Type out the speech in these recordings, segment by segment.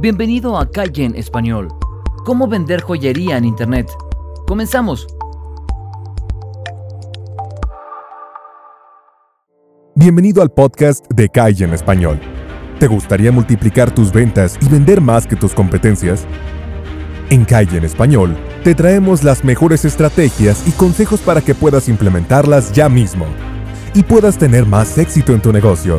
Bienvenido a Calle en Español. ¿Cómo vender joyería en Internet? Comenzamos. Bienvenido al podcast de Calle en Español. ¿Te gustaría multiplicar tus ventas y vender más que tus competencias? En Calle en Español te traemos las mejores estrategias y consejos para que puedas implementarlas ya mismo y puedas tener más éxito en tu negocio.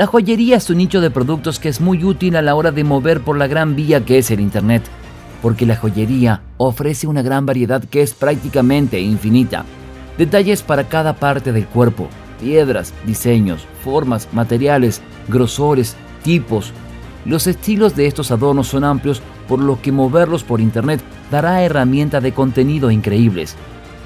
La joyería es un nicho de productos que es muy útil a la hora de mover por la gran vía que es el Internet, porque la joyería ofrece una gran variedad que es prácticamente infinita. Detalles para cada parte del cuerpo, piedras, diseños, formas, materiales, grosores, tipos. Los estilos de estos adornos son amplios, por lo que moverlos por Internet dará herramientas de contenido increíbles.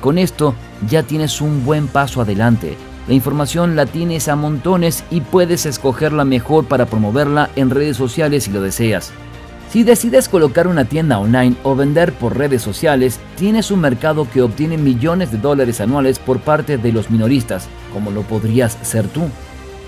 Con esto ya tienes un buen paso adelante. La información la tienes a montones y puedes escoger la mejor para promoverla en redes sociales si lo deseas. Si decides colocar una tienda online o vender por redes sociales, tienes un mercado que obtiene millones de dólares anuales por parte de los minoristas, como lo podrías ser tú.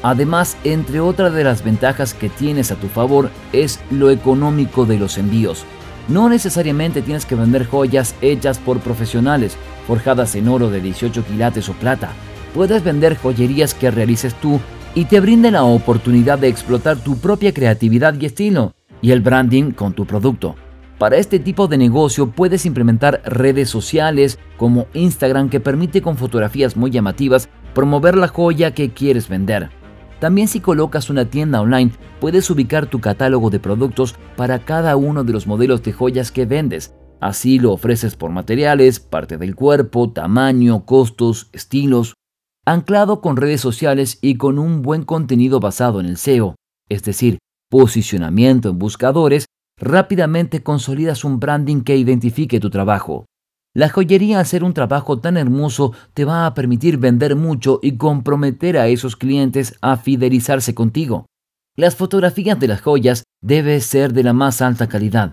Además, entre otras de las ventajas que tienes a tu favor es lo económico de los envíos. No necesariamente tienes que vender joyas hechas por profesionales, forjadas en oro de 18 quilates o plata. Puedes vender joyerías que realices tú y te brinden la oportunidad de explotar tu propia creatividad y estilo, y el branding con tu producto. Para este tipo de negocio puedes implementar redes sociales como Instagram que permite con fotografías muy llamativas promover la joya que quieres vender. También si colocas una tienda online, puedes ubicar tu catálogo de productos para cada uno de los modelos de joyas que vendes. Así lo ofreces por materiales, parte del cuerpo, tamaño, costos, estilos, anclado con redes sociales y con un buen contenido basado en el SEO, es decir, posicionamiento en buscadores, rápidamente consolidas un branding que identifique tu trabajo. La joyería ser un trabajo tan hermoso te va a permitir vender mucho y comprometer a esos clientes a fidelizarse contigo. Las fotografías de las joyas deben ser de la más alta calidad,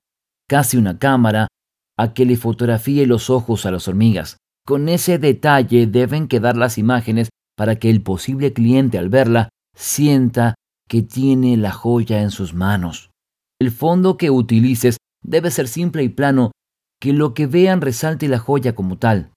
casi una cámara a que le fotografíe los ojos a las hormigas. Con ese detalle deben quedar las imágenes para que el posible cliente al verla sienta que tiene la joya en sus manos. El fondo que utilices debe ser simple y plano que lo que vean resalte la joya como tal.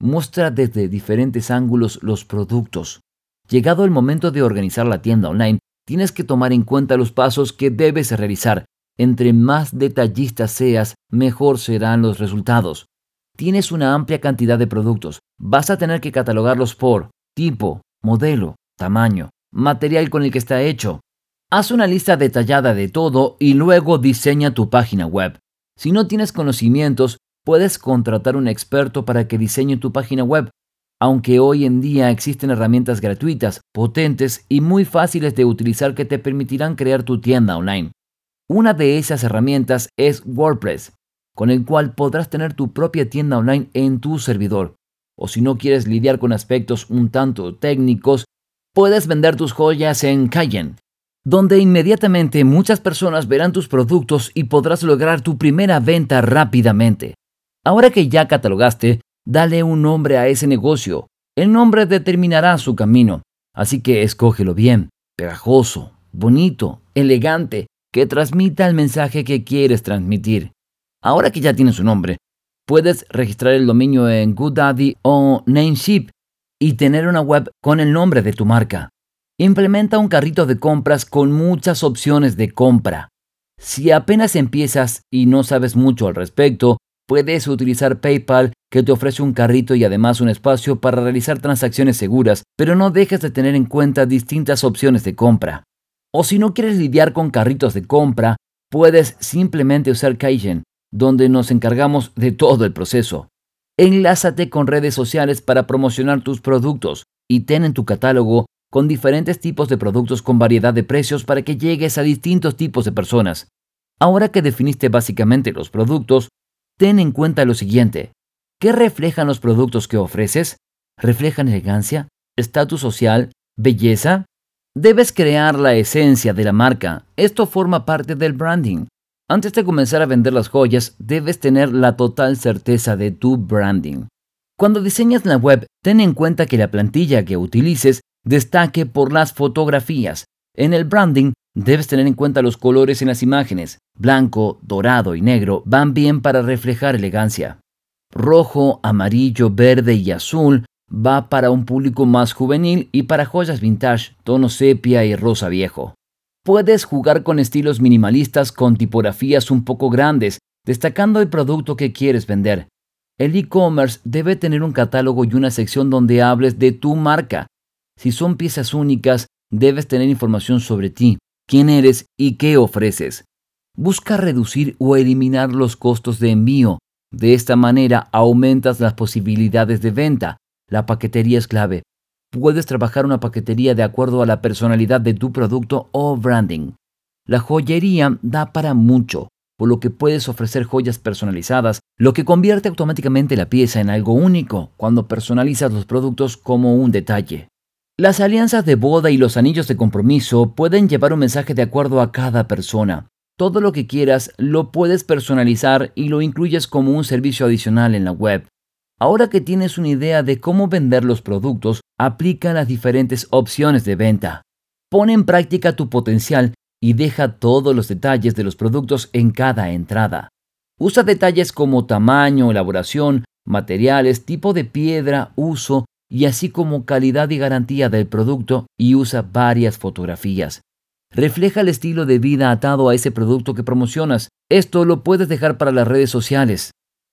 Muestra desde diferentes ángulos los productos. Llegado el momento de organizar la tienda online, tienes que tomar en cuenta los pasos que debes realizar. Entre más detallista seas, mejor serán los resultados. Tienes una amplia cantidad de productos. Vas a tener que catalogarlos por tipo, modelo, tamaño, material con el que está hecho. Haz una lista detallada de todo y luego diseña tu página web. Si no tienes conocimientos, puedes contratar un experto para que diseñe tu página web, aunque hoy en día existen herramientas gratuitas, potentes y muy fáciles de utilizar que te permitirán crear tu tienda online. Una de esas herramientas es WordPress, con el cual podrás tener tu propia tienda online en tu servidor. O si no quieres lidiar con aspectos un tanto técnicos, puedes vender tus joyas en Cayenne, donde inmediatamente muchas personas verán tus productos y podrás lograr tu primera venta rápidamente. Ahora que ya catalogaste, dale un nombre a ese negocio. El nombre determinará su camino, así que escógelo bien, pegajoso, bonito, elegante, que transmita el mensaje que quieres transmitir. Ahora que ya tienes su nombre, puedes registrar el dominio en GoDaddy o Namecheap y tener una web con el nombre de tu marca. Implementa un carrito de compras con muchas opciones de compra. Si apenas empiezas y no sabes mucho al respecto, puedes utilizar PayPal que te ofrece un carrito y además un espacio para realizar transacciones seguras, pero no dejes de tener en cuenta distintas opciones de compra. O si no quieres lidiar con carritos de compra, puedes simplemente usar Kaizen, donde nos encargamos de todo el proceso. Enlázate con redes sociales para promocionar tus productos y ten en tu catálogo con diferentes tipos de productos con variedad de precios para que llegues a distintos tipos de personas. Ahora que definiste básicamente los productos, ten en cuenta lo siguiente. ¿Qué reflejan los productos que ofreces? ¿Reflejan elegancia? ¿Estatus social? ¿Belleza? Debes crear la esencia de la marca. Esto forma parte del branding. Antes de comenzar a vender las joyas, debes tener la total certeza de tu branding. Cuando diseñas la web, ten en cuenta que la plantilla que utilices destaque por las fotografías. En el branding, debes tener en cuenta los colores en las imágenes. Blanco, dorado y negro van bien para reflejar elegancia. Rojo, amarillo, verde y azul va para un público más juvenil y para joyas vintage, tono sepia y rosa viejo. Puedes jugar con estilos minimalistas con tipografías un poco grandes, destacando el producto que quieres vender. El e-commerce debe tener un catálogo y una sección donde hables de tu marca. Si son piezas únicas, debes tener información sobre ti, quién eres y qué ofreces. Busca reducir o eliminar los costos de envío. De esta manera aumentas las posibilidades de venta. La paquetería es clave. Puedes trabajar una paquetería de acuerdo a la personalidad de tu producto o branding. La joyería da para mucho por lo que puedes ofrecer joyas personalizadas, lo que convierte automáticamente la pieza en algo único cuando personalizas los productos como un detalle. Las alianzas de boda y los anillos de compromiso pueden llevar un mensaje de acuerdo a cada persona. Todo lo que quieras lo puedes personalizar y lo incluyes como un servicio adicional en la web. Ahora que tienes una idea de cómo vender los productos, aplica las diferentes opciones de venta. Pon en práctica tu potencial y deja todos los detalles de los productos en cada entrada. Usa detalles como tamaño, elaboración, materiales, tipo de piedra, uso y así como calidad y garantía del producto y usa varias fotografías. Refleja el estilo de vida atado a ese producto que promocionas. Esto lo puedes dejar para las redes sociales.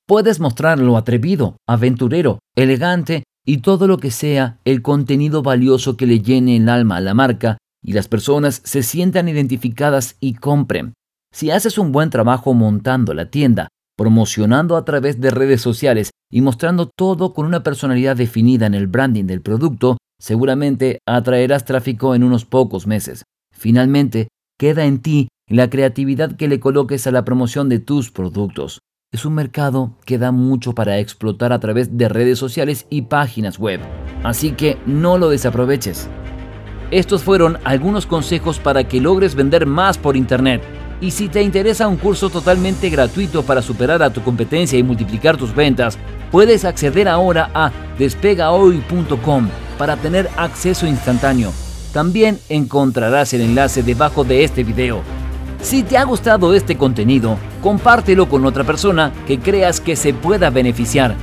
Puedes mostrarlo atrevido, aventurero, elegante y todo lo que sea el contenido valioso que le llene el alma a la marca y las personas se sientan identificadas y compren. Si haces un buen trabajo montando la tienda, promocionando a través de redes sociales y mostrando todo con una personalidad definida en el branding del producto, seguramente atraerás tráfico en unos pocos meses. Finalmente, queda en ti la creatividad que le coloques a la promoción de tus productos. Es un mercado que da mucho para explotar a través de redes sociales y páginas web, así que no lo desaproveches. Estos fueron algunos consejos para que logres vender más por Internet. Y si te interesa un curso totalmente gratuito para superar a tu competencia y multiplicar tus ventas, puedes acceder ahora a despegahoy.com para tener acceso instantáneo. También encontrarás el enlace debajo de este video. Si te ha gustado este contenido, compártelo con otra persona que creas que se pueda beneficiar.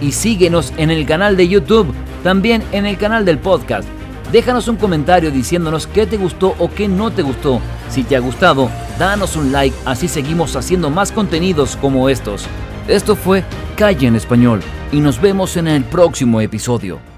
Y síguenos en el canal de YouTube, también en el canal del podcast Déjanos un comentario diciéndonos qué te gustó o qué no te gustó. Si te ha gustado, danos un like, así seguimos haciendo más contenidos como estos. Esto fue Calle en Español y nos vemos en el próximo episodio.